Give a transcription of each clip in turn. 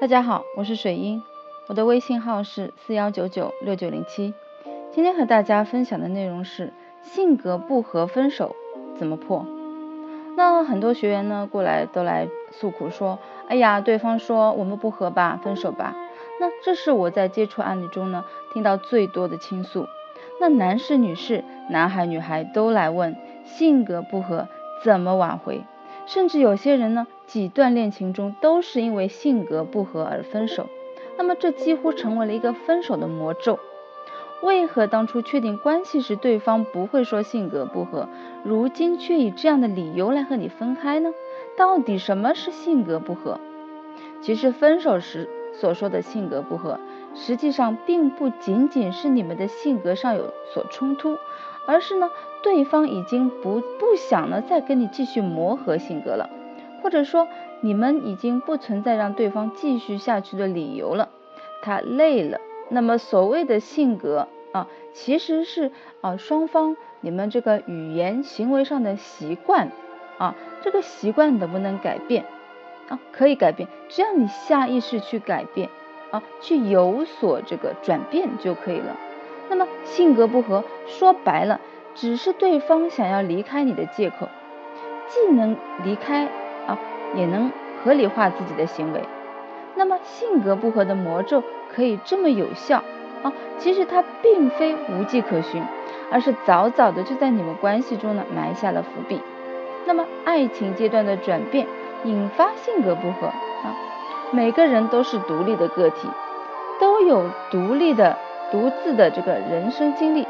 大家好，我是水英，我的微信号是四幺九九六九零七。今天和大家分享的内容是性格不合分手怎么破。那很多学员呢过来都来诉苦说，哎呀，对方说我们不合吧，分手吧。那这是我在接触案例中呢听到最多的倾诉。那男士、女士、男孩、女孩都来问性格不合怎么挽回，甚至有些人呢。几段恋情中都是因为性格不合而分手，那么这几乎成为了一个分手的魔咒。为何当初确定关系时对方不会说性格不合，如今却以这样的理由来和你分开呢？到底什么是性格不合？其实分手时所说的性格不合，实际上并不仅仅是你们的性格上有所冲突，而是呢对方已经不不想呢再跟你继续磨合性格了。或者说，你们已经不存在让对方继续下去的理由了，他累了。那么所谓的性格啊，其实是啊双方你们这个语言行为上的习惯啊，这个习惯能不能改变啊？可以改变，只要你下意识去改变啊，去有所这个转变就可以了。那么性格不合，说白了，只是对方想要离开你的借口，既能离开。也能合理化自己的行为，那么性格不合的魔咒可以这么有效啊？其实它并非无迹可寻，而是早早的就在你们关系中呢埋下了伏笔。那么爱情阶段的转变引发性格不合啊，每个人都是独立的个体，都有独立的、独自的这个人生经历。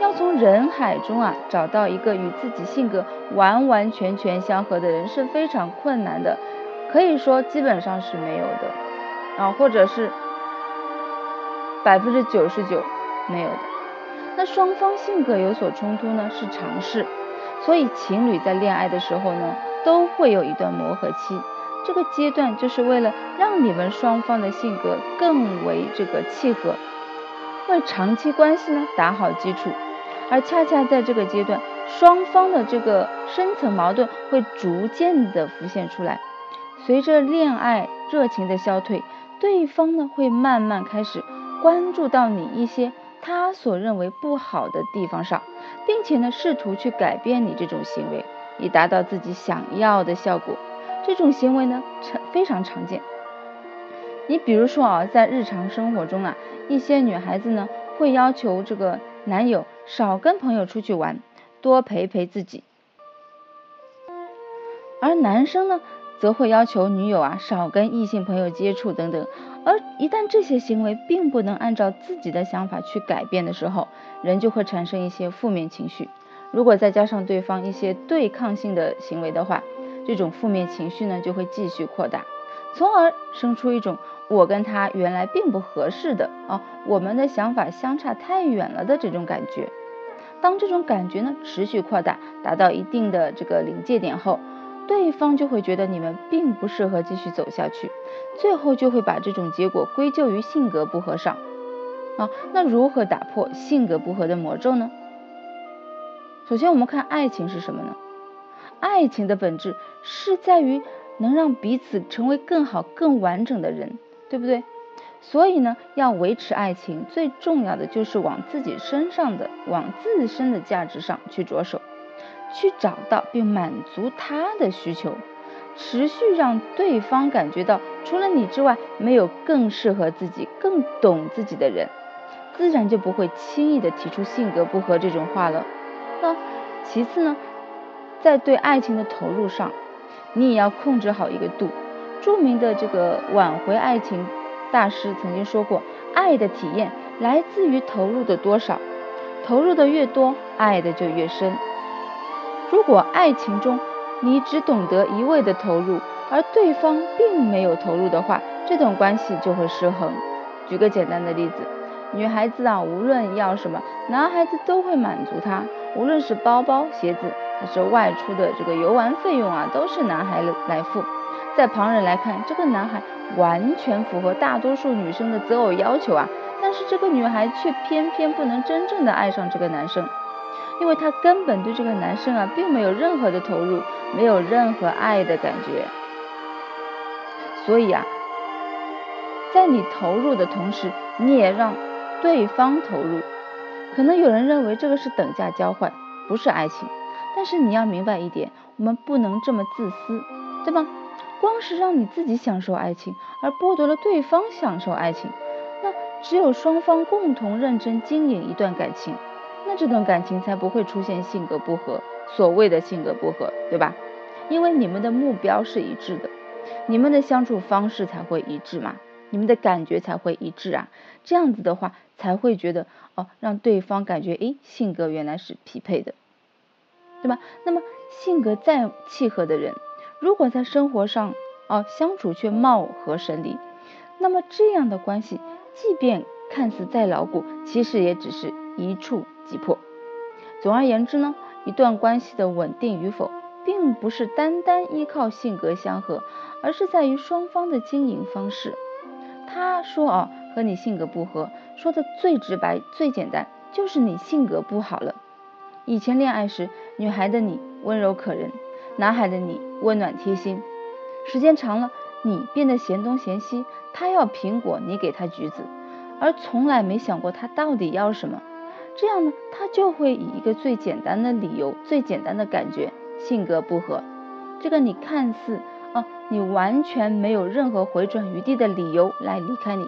要从人海中啊找到一个与自己性格完完全全相合的人是非常困难的，可以说基本上是没有的啊，或者是百分之九十九没有的。那双方性格有所冲突呢是常事，所以情侣在恋爱的时候呢都会有一段磨合期，这个阶段就是为了让你们双方的性格更为这个契合，为长期关系呢打好基础。而恰恰在这个阶段，双方的这个深层矛盾会逐渐的浮现出来。随着恋爱热情的消退，对方呢会慢慢开始关注到你一些他所认为不好的地方上，并且呢试图去改变你这种行为，以达到自己想要的效果。这种行为呢常非常常见。你比如说啊，在日常生活中啊，一些女孩子呢会要求这个男友。少跟朋友出去玩，多陪陪自己。而男生呢，则会要求女友啊少跟异性朋友接触等等。而一旦这些行为并不能按照自己的想法去改变的时候，人就会产生一些负面情绪。如果再加上对方一些对抗性的行为的话，这种负面情绪呢就会继续扩大，从而生出一种我跟他原来并不合适的啊，我们的想法相差太远了的这种感觉。当这种感觉呢持续扩大，达到一定的这个临界点后，对方就会觉得你们并不适合继续走下去，最后就会把这种结果归咎于性格不合上。啊，那如何打破性格不合的魔咒呢？首先，我们看爱情是什么呢？爱情的本质是在于能让彼此成为更好、更完整的人，对不对？所以呢，要维持爱情，最重要的就是往自己身上的、往自身的价值上去着手，去找到并满足他的需求，持续让对方感觉到除了你之外，没有更适合自己、更懂自己的人，自然就不会轻易的提出性格不合这种话了。那其次呢，在对爱情的投入上，你也要控制好一个度。著名的这个挽回爱情。大师曾经说过，爱的体验来自于投入的多少，投入的越多，爱的就越深。如果爱情中你只懂得一味的投入，而对方并没有投入的话，这段关系就会失衡。举个简单的例子，女孩子啊，无论要什么，男孩子都会满足她，无论是包包、鞋子，还是外出的这个游玩费用啊，都是男孩来付。在旁人来看，这个男孩完全符合大多数女生的择偶要求啊，但是这个女孩却偏偏不能真正的爱上这个男生，因为她根本对这个男生啊并没有任何的投入，没有任何爱的感觉。所以啊，在你投入的同时，你也让对方投入。可能有人认为这个是等价交换，不是爱情。但是你要明白一点，我们不能这么自私，对吗？光是让你自己享受爱情，而剥夺了对方享受爱情，那只有双方共同认真经营一段感情，那这段感情才不会出现性格不合。所谓的性格不合，对吧？因为你们的目标是一致的，你们的相处方式才会一致嘛，你们的感觉才会一致啊。这样子的话，才会觉得哦，让对方感觉诶，性格原来是匹配的，对吧？那么性格再契合的人。如果在生活上哦相处却貌合神离，那么这样的关系，即便看似再牢固，其实也只是一触即破。总而言之呢，一段关系的稳定与否，并不是单单依靠性格相合，而是在于双方的经营方式。他说啊，和你性格不合，说的最直白、最简单，就是你性格不好了。以前恋爱时，女孩的你温柔可人。男孩的你温暖贴心，时间长了，你变得嫌东嫌西。他要苹果，你给他橘子，而从来没想过他到底要什么。这样呢，他就会以一个最简单的理由、最简单的感觉，性格不合。这个你看似啊，你完全没有任何回转余地的理由来离开你。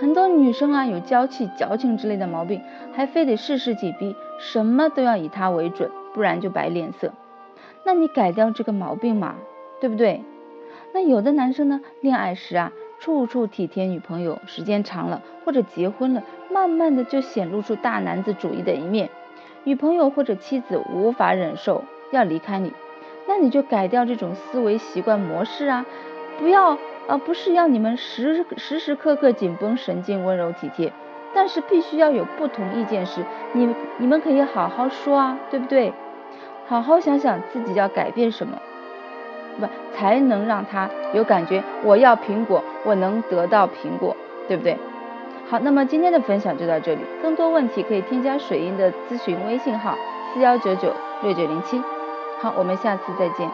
很多女生啊，有娇气、矫情之类的毛病，还非得事事紧逼，什么都要以他为准，不然就摆脸色。那你改掉这个毛病嘛，对不对？那有的男生呢，恋爱时啊，处处体贴女朋友，时间长了或者结婚了，慢慢的就显露出大男子主义的一面，女朋友或者妻子无法忍受要离开你，那你就改掉这种思维习惯模式啊，不要啊，不是要你们时时时刻刻紧绷神经，温柔体贴，但是必须要有不同意见时，你你们可以好好说啊，对不对？好好想想自己要改变什么，不才能让他有感觉。我要苹果，我能得到苹果，对不对？好，那么今天的分享就到这里。更多问题可以添加水英的咨询微信号四幺九九六九零七。好，我们下次再见。